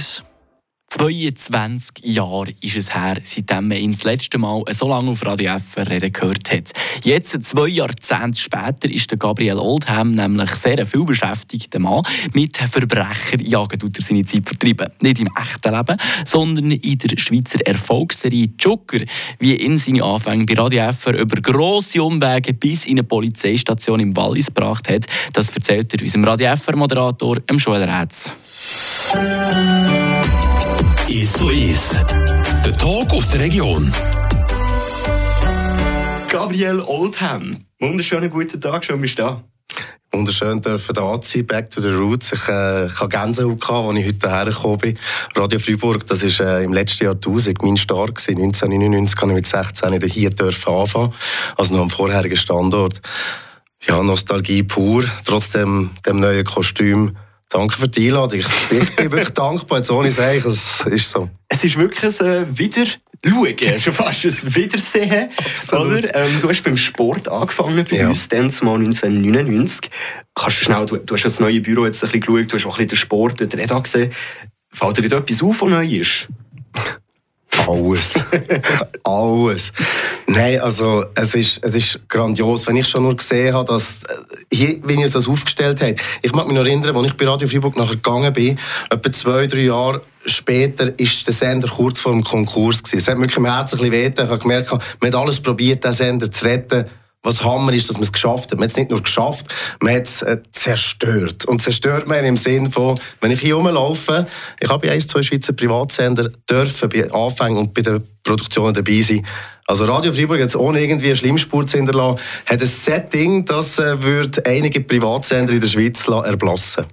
Peace. 22 Jahre ist es her, seitdem man ihn das letzte Mal so lange auf Radio F reden gehört hat. Jetzt, zwei Jahrzehnte später, ist der Gabriel Oldham nämlich sehr viel beschäftigter Mann. Mit Verbrecherjagen tut er seine Zeit vertreiben. Nicht im echten Leben, sondern in der Schweizer Erfolgsserie Joker, wie ihn seine Anfänge bei Radio F über grosse Umwege bis in eine Polizeistation im Wallis gebracht hat. Das erzählt er unserem Radio F-Moderator, Joel Rätz. Ist so ist. Der Talk aus der Region. Gabriel Oldham. Wunderschönen guten Tag, schön bist du da. Wunderschön dürfen da sein, back to the roots. Ich, äh, ich hatte Gänsehaut, als ich heute hergekommen bin. Radio Freiburg, das war äh, im letzten Jahrtausend mein Start. Gewesen. 1999 kann ich mit 16 hier dürfen anfangen, also noch am vorherigen Standort. Ja, Nostalgie pur, trotzdem dem neuen Kostüm. Danke für die Einladung. Ich bin wirklich dankbar, jetzt ohne sagen, es ist so. Es ist wirklich ein äh, Wiederschauen, schon fast ein Wiedersehen. Oder? Ähm, du hast beim Sport angefangen bei ja. uns, dann mal 1999. Kannst du, schnell, du, du hast das neue Büro jetzt ein bisschen geschaut, du hast auch ein bisschen den Sport, den Reda gesehen. Fällt dir etwas auf, was neu ist? Alles. Alles. Nein, also es ist, es ist grandios. Wenn ich schon nur gesehen habe, dass, äh, hier, wie ihr das aufgestellt habt. Ich mag mich noch erinnern, als ich bei Radio Freiburg nachher gegangen bin, etwa zwei, drei Jahre später ist der Sender kurz vor dem Konkurs gewesen. Es hat mir wirklich im Herzen ein bisschen weh. Ich habe gemerkt, man hat alles probiert, den Sender zu retten was Hammer ist, dass man es geschafft hat. Man hat es nicht nur geschafft, man hat es äh, zerstört. Und zerstört man im Sinn von, wenn ich hier rumlaufe, ich habe bei ein, zwei Schweizer Privatsender dürfen bei Anfängen und bei den Produktionen dabei sein. Also Radio Freiburg jetzt ohne irgendwie Schlimmspur zu hinterlassen, hat ein Setting, das äh, würde einige Privatsender in der Schweiz erblassen.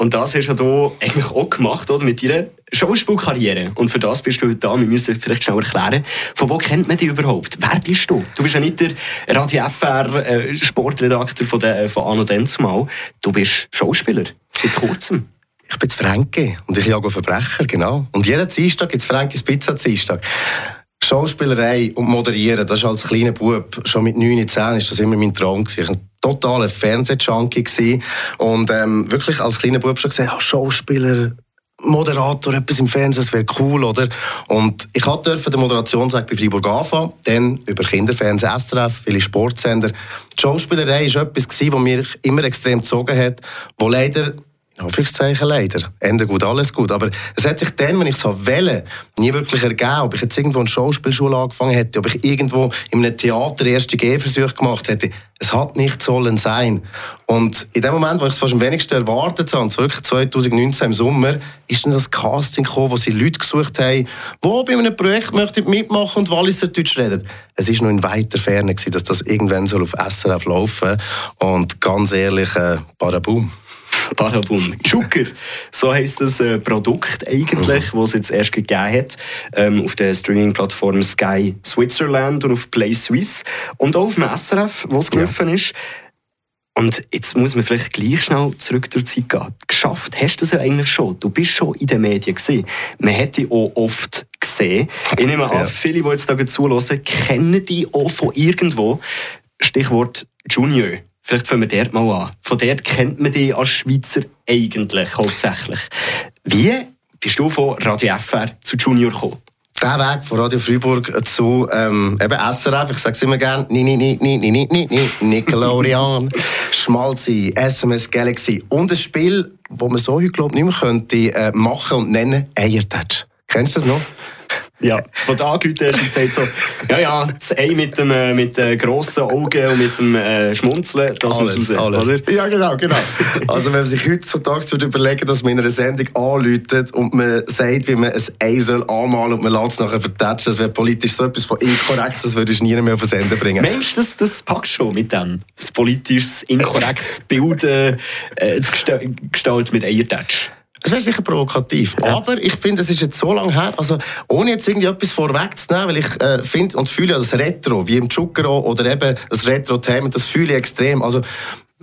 Und das hast du ja eigentlich auch gemacht, oder? Mit deiner Schauspielkarriere. Und für das bist du heute da. Wir müssen vielleicht schnell erklären, von wo kennt man dich überhaupt? Wer bist du? Du bist ja nicht der Radio FR äh, Sportredakteur von, der, von Anno Denzumal. Du bist Schauspieler. Seit kurzem. Ich bin Franke und ich jage Verbrecher, genau. Und jeden Dienstag gibt es Frankis Pizza Dienstag. Schauspielerei und Moderieren, das ist als kleiner Bub, schon mit 9, 10 ist das immer mein Traum gewesen totaler Fernsehjunkie und ähm, wirklich als kleiner Bub schon gesehen, ah, Schauspieler, Moderator, etwas im Fernsehen, das wäre cool, oder? Und ich durfte den Moderationsweg bei Freiburg anfangen, dann über Kinderfernsehen, SRF, viele Sportsender. Die Schauspielerei war etwas, was mich immer extrem gezogen hat, wo leider Anführungszeichen leider. Ende gut, alles gut. Aber es hat sich dann, wenn ich es wählen nie wirklich ergeben, ob ich jetzt irgendwo eine Schauspielschule angefangen hätte, ob ich irgendwo in einem Theater erste Gehversuche gemacht hätte. Es hat nicht sollen sein. Und in dem Moment, wo ich es fast am wenigsten erwartet habe, wirklich 2019 im Sommer, ist dann das Casting gekommen, wo sie Leute gesucht haben, die bei einem Projekt möchten mitmachen und Walliser Deutsch reden. Es ist noch in weiter Ferne, dass das irgendwann auf SRF laufen soll. Und ganz ehrlich, äh, Barabum. Barabum. Zucker, so heisst das äh, Produkt eigentlich, mhm. es jetzt erst gegeben hat, ähm, auf der Streaming-Plattform Sky Switzerland und auf Play Suisse und auch auf dem SRF, wo es gelaufen ja. ist. Und jetzt muss man vielleicht gleich schnell zurück die Zeit gehen. Geschafft hast du das ja eigentlich schon. Du bist schon in den Medien gesehen. Man hat dich auch oft gesehen. Ich nehme an, ja. viele, die jetzt da zulassen, kennen dich auch von irgendwo. Stichwort Junior. Vielleicht fangen wir dort mal an. Von dort kennt man dich als Schweizer eigentlich hauptsächlich. Wie bist du von Radio FR zu Junior gekommen? Der Weg von Radio Freiburg zu ähm, eben SRF, ich sage es immer gerne, ni, ni, ni, ni, ni, ni, ni, Nickelodeon, Schmalzi, SMS Galaxy und ein Spiel, das man so heute glaube ich nicht mehr könnte, äh, machen und nennen, Eiertouch. Kennst du das noch? Ja, von da angerufen hast und gesagt so, ja, ja, das Ei mit dem äh, mit den grossen Augen und mit dem äh, Schmunzeln, das alles, muss raus, alles. oder? Ja, genau, genau. Also wenn man sich heutzutage würde überlegen, dass man in einer Sendung anläutet und man sagt, wie man ein Ei soll anmalen und man lässt es nachher vertatschen, das wäre politisch so etwas von inkorrekt, das würde ich nie mehr auf den Sender bringen. Mensch, das, das packst schon mit dem. Das politisch inkorrektes Bild äh, zu gestalten mit Eiertatsch. Es wäre sicher provokativ. Ja. Aber ich finde, es ist jetzt so lange her, also ohne jetzt irgendwie etwas vorwegzunehmen, weil ich äh, finde und fühle das Retro, wie im Zucchero oder eben das Retro-Thema, das fühle ich extrem. Also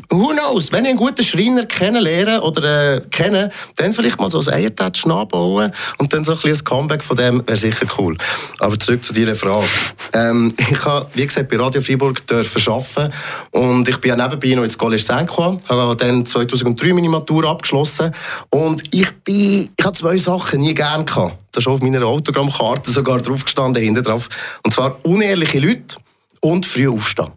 Who knows? Wenn ich einen guten Schreiner kennenlernen oder äh, kennen, dann vielleicht mal so ein Eiertatsch nachbauen und dann so ein, ein Comeback von dem wäre sicher cool. Aber zurück zu deiner Frage. Ähm, ich habe, wie gesagt, bei Radio Freiburg arbeiten und ich bin ja nebenbei noch ins College gekommen, habe dann 2003 meine Matur abgeschlossen und ich bin, ich habe zwei Sachen nie gern gehabt. Da ist auf meiner Autogrammkarte sogar drauf gestanden, hinten drauf. Und zwar unehrliche Leute und früh aufstehen.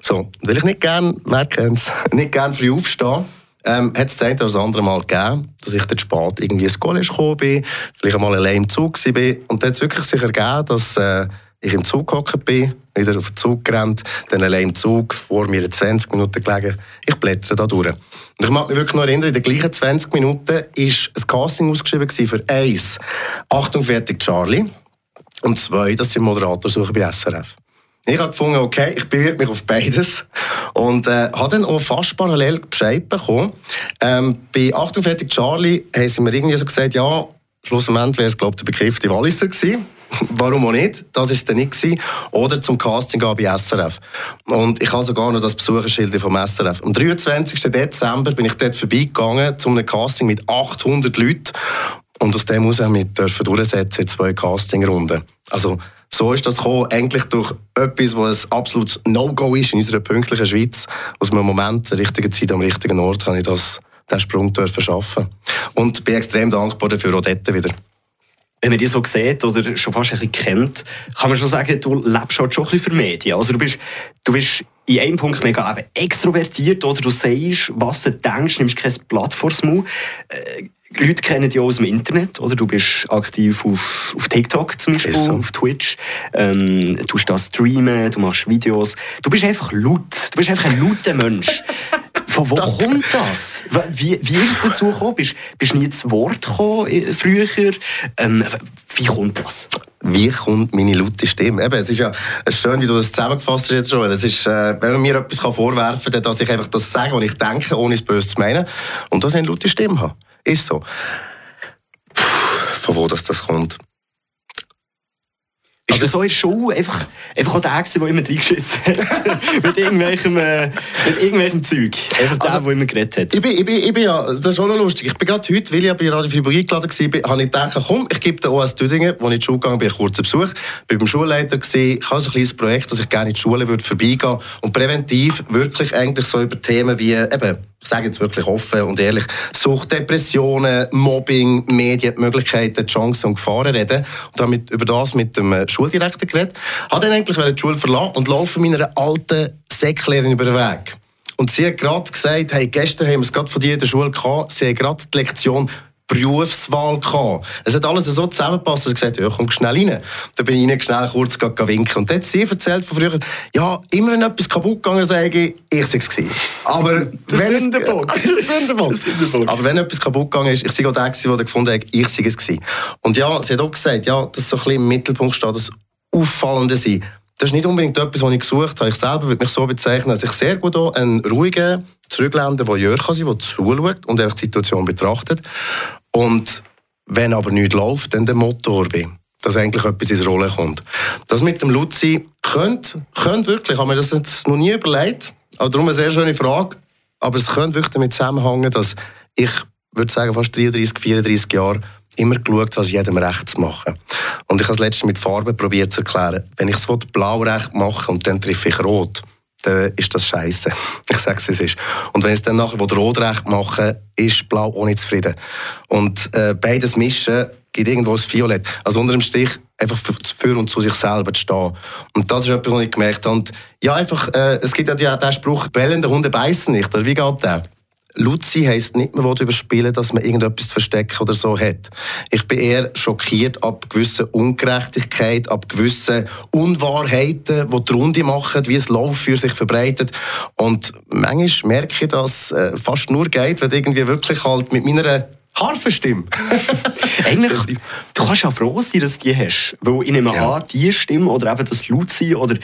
So, weil ich nicht gerne, wer nicht gerne früh aufstehe, ähm, hat es das eine oder das andere Mal gegeben, dass ich dann spät irgendwie ins College gekommen bin, vielleicht einmal allein im Zug war. Und dann hat es wirklich sich ergeben, dass äh, ich im Zug gehockt bin, wieder auf den Zug gerannt, dann allein im Zug, vor mir 20 Minuten gelegen. Ich blättere da durch. Und ich mag mich wirklich noch erinnern, in den gleichen 20 Minuten war ein Casting ausgeschrieben für eins, Achtung, fertig, Charlie. Und zwei, dass sie Moderator suchen bei SRF. Ich habe gefunden, okay, ich bewirbe mich auf beides. Und äh, habe dann auch fast parallel Bescheid bekommen. Ähm, bei Achtung fertig Charlie haben sie mir irgendwie so gesagt, ja, schlussendlich wäre es, glaube ich, der bekräftigte Walliser gewesen. Warum auch nicht? Das war es dann nicht. Oder zum Casting bei SRF. Und ich habe sogar noch das Besucherschild vom SRF. Am 23. Dezember bin ich dort vorbeigegangen zu einem Casting mit 800 Leuten. Und aus dem heraus haben wir durchsetzen in zwei Castingrunden. Also, so ist das gekommen, eigentlich durch etwas, was ein absolutes No-Go ist in unserer pünktlichen Schweiz. Aus einem Moment, der richtigen Zeit, am richtigen Ort, habe ich das, diesen Sprung dürfen schaffen. Und bin extrem dankbar dafür, auch dort wieder. Wenn man dich so sieht oder schon fast ein bisschen kennt, kann man schon sagen, du lebst halt schon ein bisschen für Medien. Also du bist, du bist in einem Punkt mega extrovertiert, oder du sagst, was du denkst, nimmst kein Blatt vors Maul. Äh, Leute kennen dich aus dem Internet, oder? Du bist aktiv auf, auf TikTok zum Beispiel, so. auf Twitch. Ähm, du da streamen, du machst Videos. Du bist einfach laut. Du bist einfach ein lauter Mensch. Von wo kommt das? Wie, wie ist es dazu gekommen? Bist, du nie zu Wort gekommen äh, früher? Ähm, wie kommt das? Wie kommt meine laute Stimme? Eben, es ist ja schön, wie du das zusammengefasst hast jetzt schon. Es ist, äh, wenn man mir etwas vorwerfen kann, dass ich einfach das sage, was ich denke, ohne es böse zu meinen. Und dass ich eine laute Stimme habe. Ist so. Puh, von wo das, das kommt? Also so in der Schule einfach, einfach auch der, der immer reingeschissen hat. mit, irgendwelchem, äh, mit irgendwelchem Zeug. Einfach der, also, der immer geredet hat. Ich bin, ich, bin, ich bin ja, das ist auch noch lustig. Ich bin gerade heute, weil ich bei Radio Freiburg eingeladen war, habe ich gedacht, komm, ich gebe den OS Düdingen, wo ich in die Schule gegangen bin, einen kurzen Besuch. Ich war beim Schulleiter, gewesen. ich habe so ein kleines Projekt, dass ich gerne in die Schule würde vorbeigehen und präventiv wirklich eigentlich so über Themen wie eben ich sage jetzt wirklich offen und ehrlich, Sucht, Depressionen, Mobbing, Medien, Möglichkeiten, Chancen und Gefahren reden. Und habe über das mit dem äh, Schuldirektor geredet. Habe dann eigentlich die Schule verlassen und laufe meiner alten Säcklehrerin über den Weg. Und sie hat gerade gesagt, hey, gestern haben wir es gerade von dir in der Schule gehabt, sie hat gerade die Lektion Berufswahl gehabt. Es hat alles so zusammengepasst, dass ich gesagt ja, komm schnell rein. Dann bin ich rein, schnell kurz winken. Und dann hat sie erzählt von früher, ja, immer wenn etwas kaputt gegangen sage ich, ich sei es gewesen. Aber wenn Sündenbock. Sündenbock. Aber wenn etwas kaputt gegangen ist, ich sei auch der gewesen, der gefunden hat, ich sei es gewesen. Und ja, sie hat auch gesagt, ja, dass so ein bisschen im Mittelpunkt steht, das Auffallende sein. Das ist nicht unbedingt etwas, was ich gesucht habe. Ich selber würde mich so bezeichnen, dass ich sehr gut auch einen ruhigen, zurückländer Voyeur kann sein, der zuschaut und einfach die Situation betrachtet. Und wenn aber nichts läuft, dann der Motor bin. Dass eigentlich etwas ins Rollen kommt. Das mit dem Luzi könnte, könnte wirklich, ich habe mir das jetzt noch nie überlegt, aber darum eine sehr schöne Frage, aber es könnte wirklich damit zusammenhängen, dass ich würde sagen, fast 33, 34 Jahre immer geschaut habe, jedem recht zu machen. Und ich habe es letztens mit Farben probiert zu erklären. Wenn ich es blau recht mache und dann treffe ich rot, dann ist das scheiße. Ich sage es, wie es ist. Und wenn es dann nachher rot recht mache, ist blau nicht zufrieden. Und äh, beides mischen gibt irgendwo ein Violett. Also unter dem Strich einfach für, für und zu sich selber zu stehen. Und das ist etwas, was ich gemerkt habe. Und ja, einfach, äh, es gibt ja den Spruch, bellende Hunde beißen nicht. Oder wie geht der? Luzi heisst nicht, man will überspielen, dass man irgendetwas zu verstecken oder so hat. Ich bin eher schockiert ab gewissen Ungerechtigkeit, ab gewissen Unwahrheiten, die die Runde machen, wie es Lauf für sich verbreitet. Und manchmal merke ich, dass es äh, fast nur geht, wenn irgendwie wirklich halt mit meiner Harfenstimme. Eigentlich, du kannst ja froh sein, dass du die hast. Weil ich nehme ja. an, die Stimme oder eben das Lautsein oder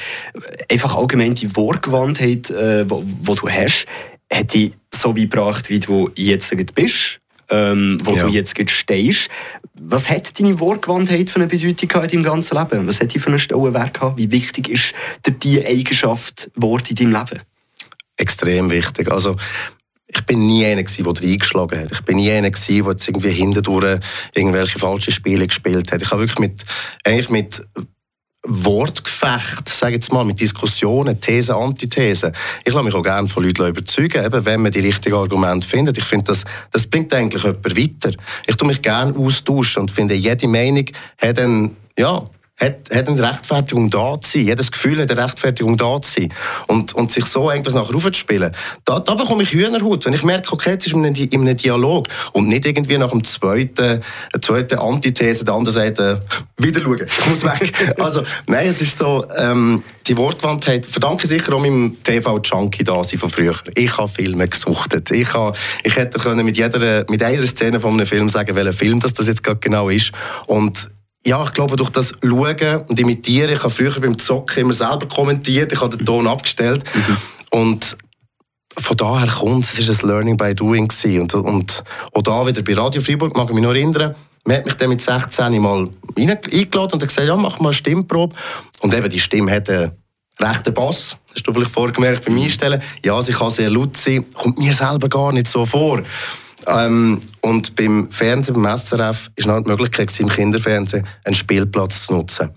einfach allgemein die Wortgewandtheit, äh, die du hast, hat dich so weit gebracht, wie du jetzt bist, ähm, wo ja. du jetzt stehst. Was hat deine Wortgewandtheit für eine Bedeutung in deinem ganzen Leben? Was hat die für einen Stellenwert gehabt? Wie wichtig ist dir diese Eigenschaft Wort in deinem Leben? extrem wichtig. Also, ich bin nie einer gewesen, der reingeschlagen hat. Ich bin nie einer gewesen, der jetzt irgendwie hindurch irgendwelche falschen Spiele gespielt hat. Ich habe wirklich mit, eigentlich mit Wortgefecht, sage jetzt mal, mit Diskussionen, Thesen, Antithesen. Ich lasse mich auch gerne von Leuten überzeugen, eben, wenn man die richtigen Argumente findet. Ich finde, das, das bringt eigentlich jemand weiter. Ich tue mich gerne austauschen und finde, jede Meinung hat einen, ja, hat, hat eine Rechtfertigung da zu sein. Jedes Gefühl hat eine Rechtfertigung da zu sein. Und, und sich so eigentlich nachher aufzuspielen. Da, da bekomme ich Hühnerhut, wenn ich merke, okay, jetzt ist in einem, in einem Dialog. Und nicht irgendwie nach dem zweiten, zweiten Antithese, der andere sagt, äh, wieder schauen, ich muss weg. also, nein, es ist so, ähm, die Wortgewandtheit, verdanke sicher auch meinem TV-Junkie da sein von früher. Ich habe Filme gesuchtet. Ich, habe, ich hätte können mit jeder, mit einer Szene von einem Film sagen, welcher Film das, das jetzt genau ist. Und ja, ich glaube, durch das Schauen und Imitieren, ich habe früher beim Zocken immer selber kommentiert, ich habe den Ton abgestellt mhm. und von daher kommt es, es war ein Learning by Doing Und, und auch da wieder bei Radio Freiburg, mag ich mich noch erinnern, man hat mich dann mit 16 mal eingeladen und gesagt, ja, mach mal eine Stimmprobe. Und eben, die Stimme hat einen rechten Bass. Das hast du vielleicht vorgemerkt beim Einstellen. Ja, sie kann sehr laut sein, kommt mir selber gar nicht so vor. Ähm, und beim Fernsehen, beim SRF, ist noch die Möglichkeit, im Kinderfernsehen einen Spielplatz zu nutzen.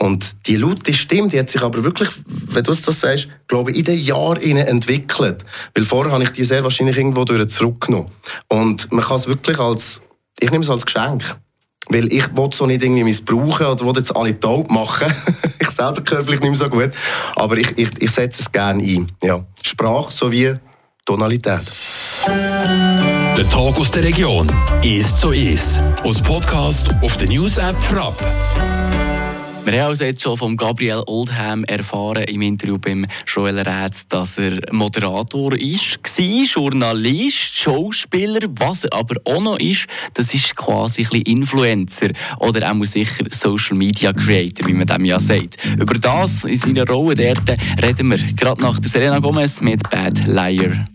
Und die laute Stimme, die hat sich aber wirklich, wenn du das sagst, glaube ich, in den Jahren entwickelt. Weil vorher habe ich die sehr wahrscheinlich irgendwo durch zurückgenommen. Und man kann es wirklich als, ich nehme es als Geschenk. Weil ich will so nicht irgendwie missbrauchen oder will jetzt alle taub machen. ich selber höre vielleicht nicht mehr so gut. Aber ich, ich, ich setze es gerne ein. Ja. Sprache sowie Tonalität. Der Tag aus der Region ist so ist. Aus Podcast auf der News App Frapp. Wir haben also jetzt schon von Gabriel Oldham erfahren im Interview beim Joel Rätz, dass er Moderator ist, war, Journalist, Schauspieler. Was er aber auch noch ist, das ist quasi ein bisschen Influencer oder auch sicher Social Media Creator, wie man dem ja sagt. Über das in seiner Rolle dort reden wir gerade nach der Selena Gomez mit Bad Liar.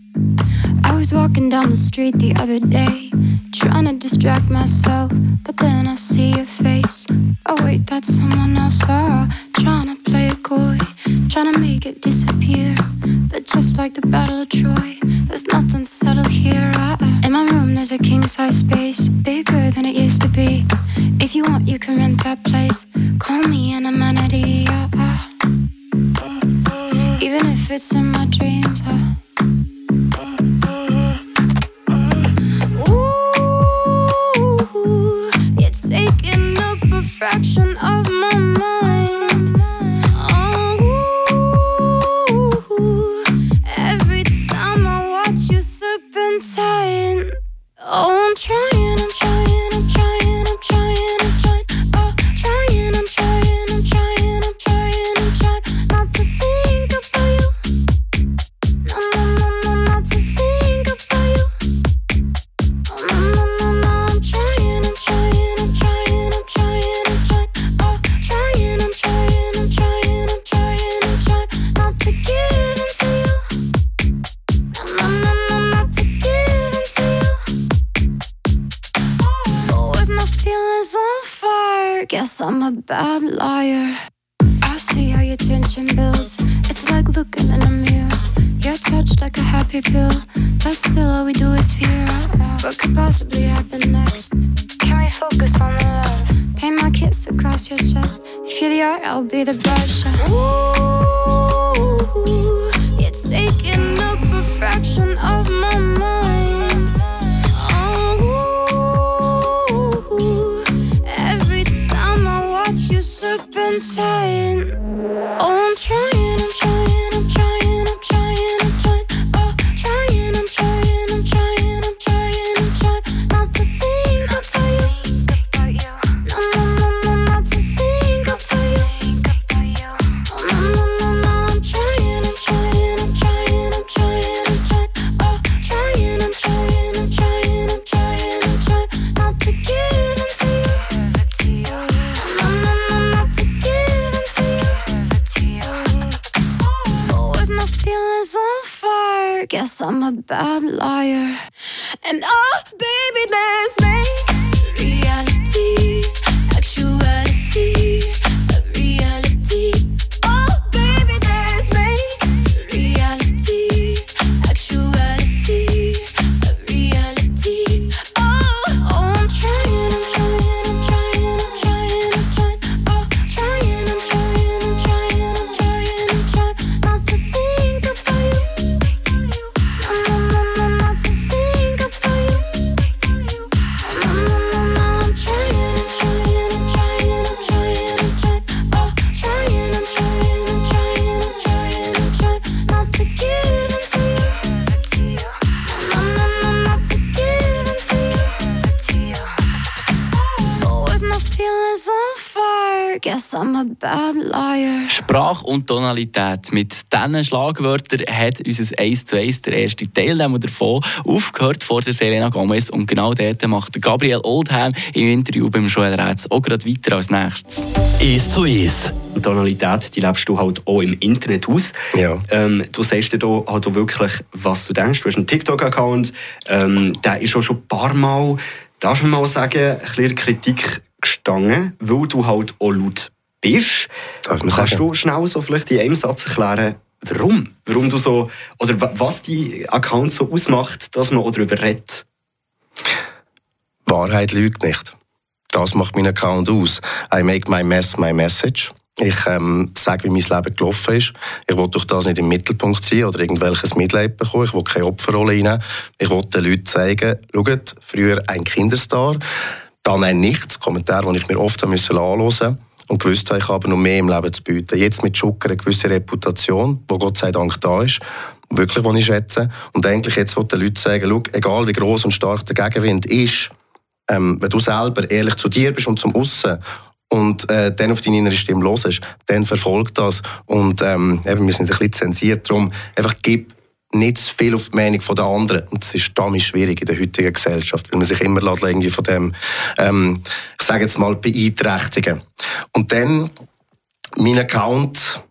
I was walking down the street the other day, trying to distract myself, but then I see your face. Oh, wait, that's someone else. Oh, trying to play it coy, trying to make it disappear. But just like the Battle of Troy, there's nothing subtle here. Uh, in my room, there's a king size space, bigger than it used to be. If you want, you can rent that place. Call me an amenity. Uh, uh. Even if it's in my dreams. Fraction of my mind. Oh, every time I watch you serpentine. Oh, I'm trying, I'm trying, happy pill, but still all we do is fear. What could possibly happen next? Can we focus on the love? Paint my kiss across your chest. If you're the art, I'll be the brush. Ooh, you're taking up a fraction of my mind. Oh, every time I watch you serpentine. Oh, Sprache und Tonalität. Mit diesen Schlagwörtern hat unser 1 zu 1 der erste Teil davon aufgehört vor der Selena Gomez. Und genau dort macht Gabriel Oldham im Interview beim Joel Rätz auch gerade weiter als nächstes. 1 zu 1. Die Tonalität, die lebst du halt auch im Internet aus. Ja. Ähm, du sagst dir da halt auch wirklich, was du denkst. Du hast einen TikTok-Account, ähm, der ist auch schon ein paar Mal, darf man mal sagen, ein bisschen Kritik gestanden, weil du halt auch laut bist. Kannst sagen. du schnell so vielleicht in einem Satz erklären, warum? Warum du so, oder wa- was die Account so ausmacht, dass man darüber redet? Wahrheit lügt nicht. Das macht mein Account aus. I make my mess my message. Ich ähm, sage, wie mein Leben gelaufen ist. Ich will durch das nicht im Mittelpunkt sein oder irgendwelches Mitleid bekommen. Ich will keine Opferrolle reinnehmen. Ich will den Leuten zeigen, schaut, früher ein Kinderstar, dann ein Nichts, Kommentar, den ich mir oft anhören und gewusst habe, ich habe noch mehr im Leben zu bieten. Jetzt mit Schucker eine gewisse Reputation, die Gott sei Dank da ist, wirklich, die ich schätze. Und eigentlich jetzt will ich den Leuten sagen, schau, egal wie groß und stark der Gegenwind ist, ähm, wenn du selber ehrlich zu dir bist und zum Aussen und äh, dann auf deine innere Stimme hörst, dann verfolgt das. Und ähm, eben, wir sind ein bisschen zensiert, darum einfach gib nicht zu viel auf die Meinung der anderen. Und das ist damit schwierig in der heutigen Gesellschaft, weil man sich immer irgendwie von dem, ähm, ich sage jetzt mal, beeinträchtigen. Und dann, mein Account,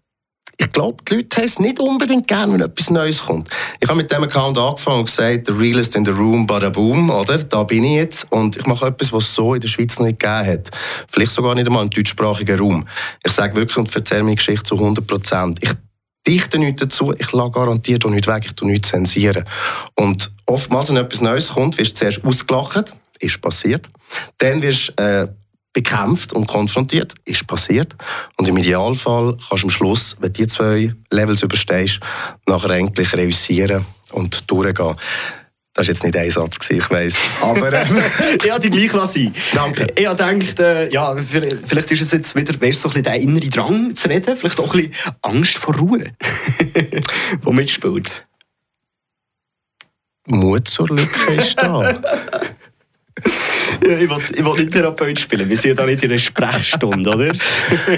ich glaube, die Leute haben es nicht unbedingt gern, wenn etwas Neues kommt. Ich habe mit dem Account angefangen und gesagt, the realest in the room, bada boom, oder? Da bin ich jetzt. Und ich mache etwas, was es so in der Schweiz noch nicht gegeben hat. Vielleicht sogar nicht einmal im deutschsprachigen Raum. Ich sage wirklich und erzähle meine Geschichte zu 100 Prozent. Dichte nichts dazu, ich lasse garantiert auch nichts weg, ich tue nichts zensieren. Und oftmals, wenn etwas Neues kommt, wirst du zuerst ausgelacht, ist passiert. Dann wirst du äh, bekämpft und konfrontiert, ist passiert. Und im Idealfall kannst du am Schluss, wenn du die zwei Levels überstehst, nachher eigentlich reüssieren und durchgehen. Das war jetzt nicht ein Satz, gewesen, ich weiss. Aber ähm, ja, die gleich lassen. Danke. Ich habe gedacht, äh, ja, vielleicht ist es jetzt wieder, weißt, so ein bisschen der innere Drang zu reden, vielleicht auch ein bisschen Angst vor Ruhe, wo mitspielt. Mut zur Lücke ist da. Ja, ich will, ich will nicht Therapeut spielen, wir sind ja da nicht in einer Sprechstunde, oder?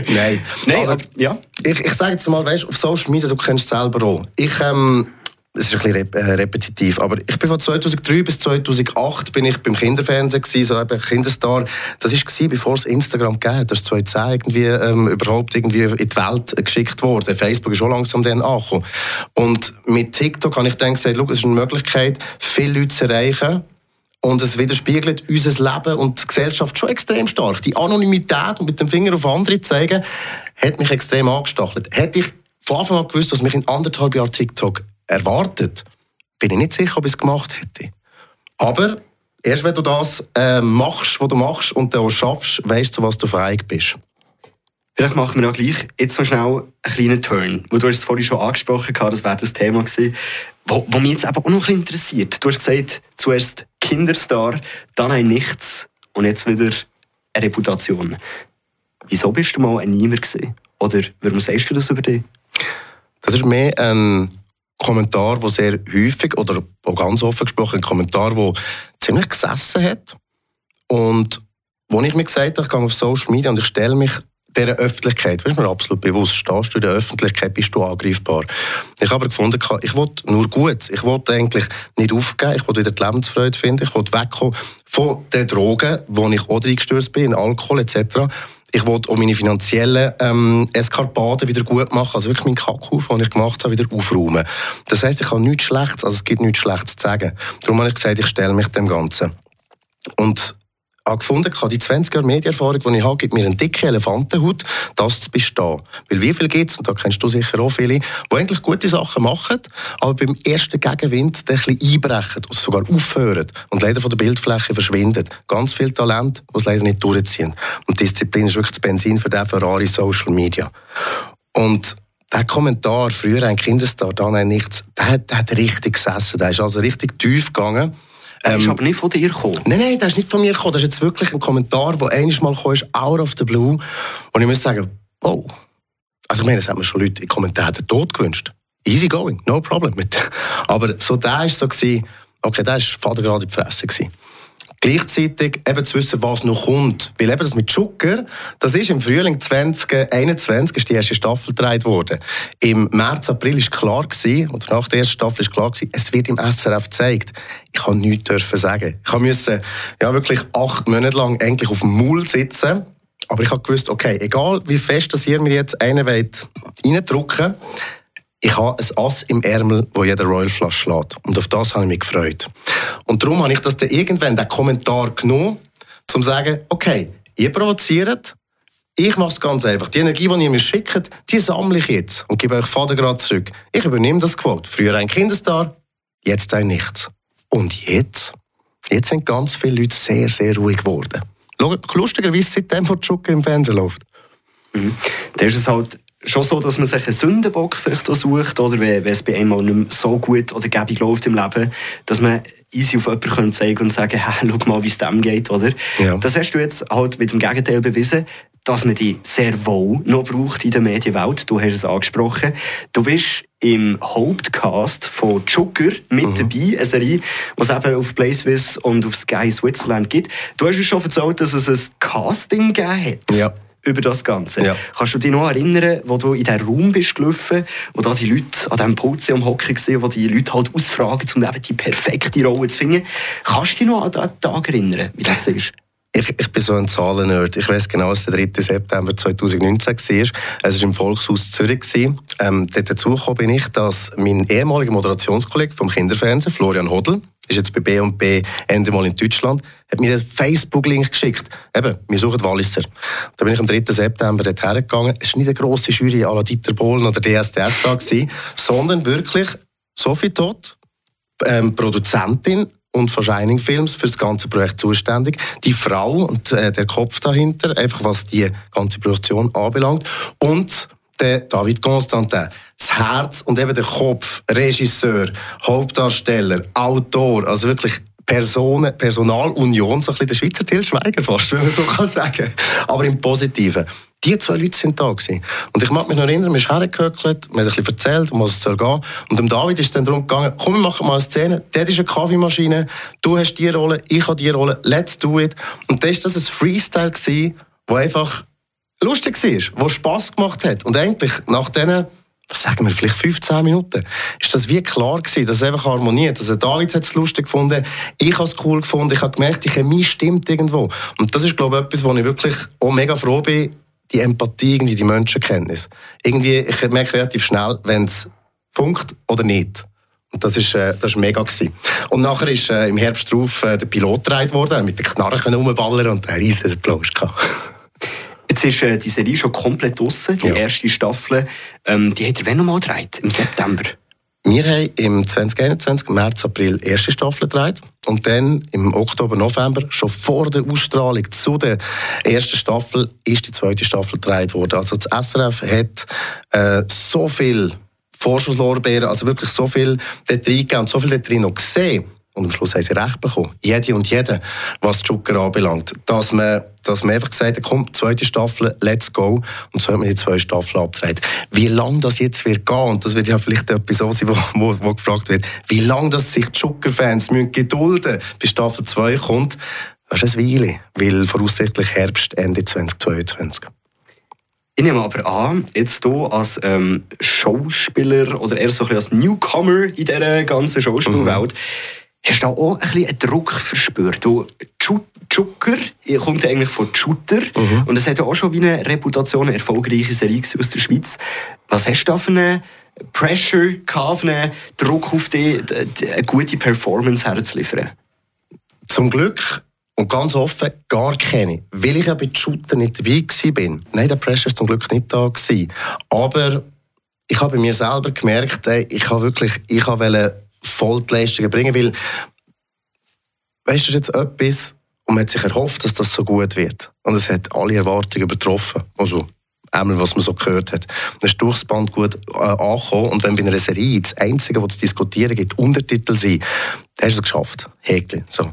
Nein, Nein, aber aber, ja. ich, ich sage jetzt mal, weißt, auf Social Media, du kennst es selber auch. Ich, ähm, es ist ein bisschen äh, repetitiv, aber ich bin von 2003 bis 2008 bin ich beim Kinderfernsehen gewesen, so eben Kinderstar. Das war, bevor es Instagram gab. Das ist 2010 irgendwie ähm, überhaupt irgendwie in die Welt geschickt worden. Facebook ist schon langsam dann angekommen. Und mit TikTok habe ich dann gesagt, es ist eine Möglichkeit, viele Leute zu erreichen. Und es widerspiegelt unser Leben und die Gesellschaft schon extrem stark. Die Anonymität und mit dem Finger auf andere zeigen, hat mich extrem angestachelt. Hätte ich von Anfang an gewusst, was mich in anderthalb Jahren TikTok erwartet, bin ich nicht sicher, ob ich es gemacht hätte. Aber erst wenn du das äh, machst, was du machst und dann auch schaffst, weißt du, was du fähig bist. Vielleicht machen wir ja gleich jetzt noch schnell einen kleinen Turn. Weil du hast es vorhin schon angesprochen, das wäre das Thema gewesen, wo mich jetzt eben auch noch ein interessiert. Du hast gesagt, zuerst Kinderstar, dann ein Nichts und jetzt wieder eine Reputation. Wieso bist du mal ein Niemand gewesen? Oder warum sagst du das über dich? Das ist mehr ein Kommentar, der sehr häufig oder auch ganz offen gesprochen ein Kommentar, der ziemlich gesessen hat. Und wo ich mir gesagt habe, ich gehe auf Social Media und ich stelle mich dieser Öffentlichkeit, weißt du, mir absolut bewusst, stehst du in der Öffentlichkeit, bist du angreifbar. Ich habe aber gefunden, ich will nur Gutes. Ich will eigentlich nicht aufgeben, ich will wieder die Lebensfreude finden, ich will wegkommen von den Drogen, wo ich auch reingestürzt bin, in Alkohol etc. Ich will auch meine finanziellen ähm, Eskapaden wieder gut machen, also wirklich meinen Kackhaufen, den ich gemacht habe, wieder aufräumen. Das heisst, ich habe nichts Schlechtes, also es gibt nichts Schlechtes zu sagen. Darum habe ich gesagt, ich stelle mich dem Ganzen. Und habe gefunden, die 20 Jahre Medienerfahrung, die ich habe, gibt mir eine dicke Elefantenhaut, das zu bestehen. Weil wie viel gibt es, und da kennst du sicher auch viele, die eigentlich gute Sachen machen, aber beim ersten Gegenwind ein bisschen einbrechen oder sogar aufhören und leider von der Bildfläche verschwinden. Ganz viel Talent, es leider nicht durchziehen. Und Disziplin ist wirklich das Benzin für den Ferrari Social Media. Und der Kommentar, früher ein Kinderstar, dann ein Nichts, der, der hat richtig gesessen. Der ist also richtig tief gegangen. Ähm, ist aber nicht von dir gekommen. Nein, nein, das ist nicht von mir gekommen. Das ist jetzt wirklich ein Kommentar, der einiges Mal gekommen ist, out of the blue. Und ich muss sagen, oh. Also ich meine, es hat mir schon Leute in Kommentaren Tod gewünscht. Easy going, no problem. Mit. Aber so der war so, gewesen, okay, der war Vater gerade in die Fresse. Gewesen. Gleichzeitig eben zu wissen, was noch kommt. Weil eben das mit Zucker, das ist im Frühling 2021 ist die erste Staffel gedreht worden. Im März, April ist klar gewesen, oder nach der ersten Staffel ist klar gewesen, es wird im SRF gezeigt. Ich kann nichts dürfen sagen. Ich musste ja wirklich acht Monate lang eigentlich auf dem Maul sitzen. Aber ich habe gewusst, okay, egal wie fest dass ihr mir jetzt einen reindrücken ich habe ein Ass im Ärmel, wo jeder Royal Flush schlägt. Und auf das habe ich mich gefreut. Und darum habe ich das dann irgendwann, den Kommentar genommen, um zu sagen, okay, ihr provoziert, ich mache es ganz einfach. Die Energie, die ihr mir schickt, die sammle ich jetzt und gebe euch Vater gerade zurück. Ich übernehme das Quote. Früher ein Kinderstar, jetzt ein Nichts. Und jetzt? Jetzt sind ganz viele Leute sehr, sehr ruhig geworden. Lustigerweise seitdem, wo Zucker im Fernsehen läuft. Mhm. Da ist halt schon so, dass man sich einen Sündenbock vielleicht sucht, oder wenn, es bei einem nicht mehr so gut oder gäbig läuft im Leben, dass man easy auf jemanden zeigen und sagen, hey, schau mal, wie es dem geht, oder? Ja. Das hast du jetzt halt mit dem Gegenteil bewiesen, dass man die sehr wohl noch braucht in der Medienwelt. Du hast es angesprochen. Du bist im Hauptcast von Joker mit mhm. dabei, eine Serie, die es eben auf PlaySwiss und auf Sky Switzerland gibt. Du hast uns schon erzählt, dass es ein Casting gegeben hat. Ja über das Ganze. Ja. Kannst du dich noch erinnern, wo du in diesen Raum bist gelaufen, wo da die Leute an diesem Pult am Hocken waren, wo die Leute halt ausfragen, um eben die perfekte Rolle zu finden. Kannst du dich noch an diesen Tag erinnern, wie das ist? Ich, ich bin so ein Zahlen-Nerd. Ich weiß genau, dass der 3. September 2019 war. Es war im Volkshaus Zürich. Ähm, dazu bin ich, dass mein ehemaliger Moderationskollege vom Kinderfernsehen, Florian Hodl, ist jetzt bei B&B Ende mal in Deutschland, hat mir einen Facebook-Link geschickt. Eben, wir suchen Walliser. Da bin ich am 3. September dort hergegangen. Es war nicht eine grosse Jury à la Dieter Bohlen oder DSDS da gewesen, sondern wirklich Sophie Todt, ähm, Produzentin und von Shining Films für das ganze Projekt zuständig. Die Frau und äh, der Kopf dahinter, einfach was die ganze Produktion anbelangt. Und der David Constantin. Das Herz und eben der Kopf, Regisseur, Hauptdarsteller, Autor, also wirklich Personen, Personalunion, so ein bisschen der Schweizer Til Schweiger fast, wenn man so kann sagen. Aber im Positiven. Die zwei Leute sind da gewesen. Und ich mag mich noch erinnern, wir sind hergehöckelt, wir haben ein erzählt, um was es soll gehen. Und dem David ist dann darum gegangen, komm, wir machen mal eine Szene. Dort ist eine Kaffeemaschine, du hast die Rolle, ich habe die Rolle, let's do it. Und dann war das ein Freestyle, gewesen, wo einfach lustig war, wo Spass gemacht hat. Und eigentlich nach diesen was sagen wir, vielleicht 15 Minuten, ist das wie klar gewesen, dass es einfach harmoniert. Also David hat es lustig gefunden, ich habe es cool gefunden, ich habe gemerkt, die Chemie stimmt irgendwo. Und das ist, glaube ich, etwas, wo ich wirklich auch mega froh bin, die Empathie, irgendwie die Menschenkenntnis. Irgendwie, ich merke relativ schnell, wenn es funkt oder nicht. Und das ist, äh, das ist mega gewesen. Und nachher ist äh, im Herbst drauf äh, der Pilot gedreht worden, mit den Knarren rumballern und einen riesen Applaus gehabt. Jetzt ist äh, die Serie schon komplett draussen, die Ja. erste Staffel. Ähm, die hat er wann nochmal gedreht? Im September? Wir haben im 2021, März, April, erste Staffel gedreht. Und dann im Oktober, November, schon vor der Ausstrahlung zu der ersten Staffel, ist die zweite Staffel gedreht worden. Also das SRF hat äh, so viel Vorschusslorbeeren, also wirklich so viel dort reingegeben und so viel dort drin noch gesehen. Und am Schluss haben sie recht bekommen. Jede und jeder, was Zucker anbelangt. Dass man, dass man einfach gesagt hat, komm, zweite Staffel, let's go. Und so hat man die zwei Staffeln abgedreht. Wie lange das jetzt wird gehen, und das wird ja vielleicht etwas so sein, wo, wo, wo gefragt wird, wie lange das sich die Zucker-Fans müssen gedulden bis Staffel 2 kommt, das ist eine Weile. Weil voraussichtlich Herbst, Ende 2022. Ich nehme aber an, jetzt hier als ähm, Schauspieler oder eher so ein bisschen als Newcomer in dieser ganzen Schauspielwelt, hast du da auch ein bisschen einen Druck verspürt? Du, Zucker kommt ja eigentlich von Shooter und es hat ja auch schon wie eine Reputation, eine erfolgreiche Serie aus der Schweiz. Was hast du da für einen Pressure gehabt, für einen Druck auf dich, eine gute Performance herzuliefern? Zum Glück und ganz offen gar keine, weil ich ja bei Shooter nicht dabei war. Nein, der Pressure war zum Glück nicht da. Gewesen. Aber ich habe bei mir selber gemerkt, ich habe wirklich ich wollte voll die Leistungen bringen, weil weißt du, jetzt etwas und man hat sich erhofft, dass das so gut wird. Und es hat alle Erwartungen übertroffen. Also, einmal, was man so gehört hat. Das ist durchs Band gut äh, angekommen. Und wenn bei einer Serie das Einzige, was zu diskutieren gibt, Untertitel sind, dann hast du es geschafft. Häkli. So.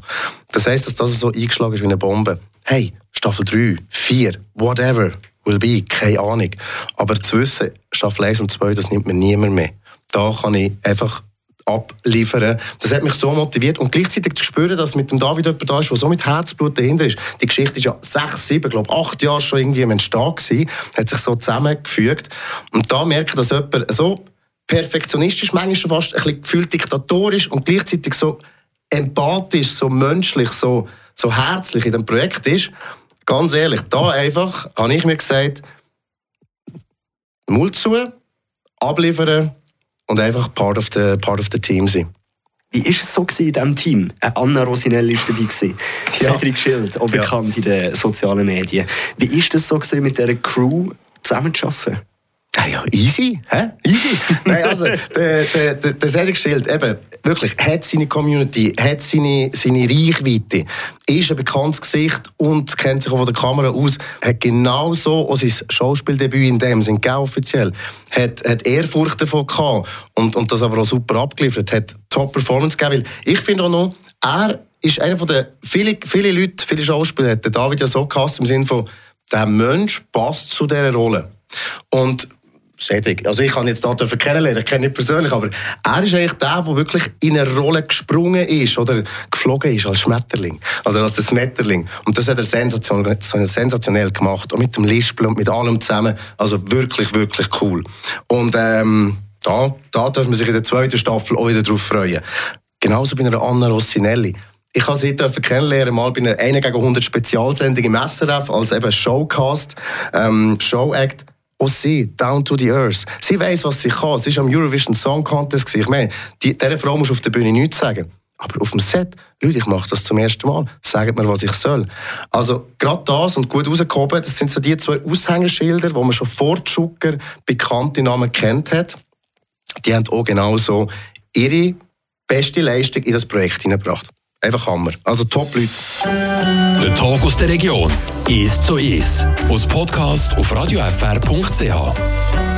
Das heisst, dass das so eingeschlagen ist wie eine Bombe. Hey, Staffel 3, 4, whatever will be, keine Ahnung. Aber zu wissen, Staffel 1 und 2, das nimmt mir niemand mehr. Da kann ich einfach abliefern. Das hat mich so motiviert und gleichzeitig zu spüren, dass mit dem David jemand da ist, der so mit Herzblut dahinter ist. Die Geschichte ist ja sechs, sieben, glaube acht Jahre schon irgendwie im Entstehen hat sich so zusammengefügt und da merke ich, dass jemand so perfektionistisch, manchmal fast ein bisschen gefühlt diktatorisch und gleichzeitig so empathisch, so menschlich, so, so herzlich in dem Projekt ist. Ganz ehrlich, da einfach habe ich mir gesagt, Mund zu, abliefern und einfach part of the, part of the team sein. Wie war es so in diesem Team? Äh, Anna Rosinelli war dabei. Gewesen. Ja. Cedric Schild, auch bekannt in den sozialen Medien. Wie war das so mit dieser Crew zusammenzuarbeiten? Ja, ja, easy, hä? Easy. Nein, also, der, der, der, der Cedric Schild, eben, wirklich, hat seine Community, hat seine, seine Reichweite, ist ein bekanntes Gesicht und kennt sich auch von der Kamera aus, hat genau so auch sein Schauspieldebüt in dem Sinn, gell, offiziell, hat, hat Ehrfurcht davon gehabt und, und das aber auch super abgeliefert, hat Top-Performance gegeben, weil ich finde auch noch, er ist einer von den, viele, viele Leute, viele Schauspieler, hat David ja so gehasst, im Sinne von, der Mensch passt zu dieser Rolle. Und Cedric, also ich kann jetzt da kennenlernen, ich kenne ihn nicht persönlich, aber er ist eigentlich der, der wirklich in eine Rolle gesprungen ist oder geflogen ist als Schmetterling, also als der Schmetterling. Und das hat er sensationell, sensationell gemacht, auch mit dem Lispel und mit allem zusammen, also wirklich, wirklich cool. Und ähm, da, da dürfen wir sich in der zweiten Staffel auch wieder drauf freuen. Genauso bei einer Anna Rossinelli. Ich habe sie dürfen kennenlernen, mal bei einer 1 gegen 100 Spezialsendung im SRF, als eben Showcast, ähm, Showact. Auch sie, down to the earth. Sie weiß, was sie kann. Sie war am Eurovision Song Contest. Ich meine, die, dieser Frau muss auf der Bühne nichts sagen. Aber auf dem Set, Leute, ich mache das zum ersten Mal. Sagt mir, was ich soll. Also, gerade das und gut rausgehoben, das sind so die zwei Aushängeschilder, wo man schon vor Schucker bekannte Namen kennt hat. Die haben auch genauso ihre beste Leistung in das Projekt hineingebracht. Einfach Hammer. Also Top-Leute. Der Tag aus der Region ist so ist. Aus Podcast auf radiofr.ch.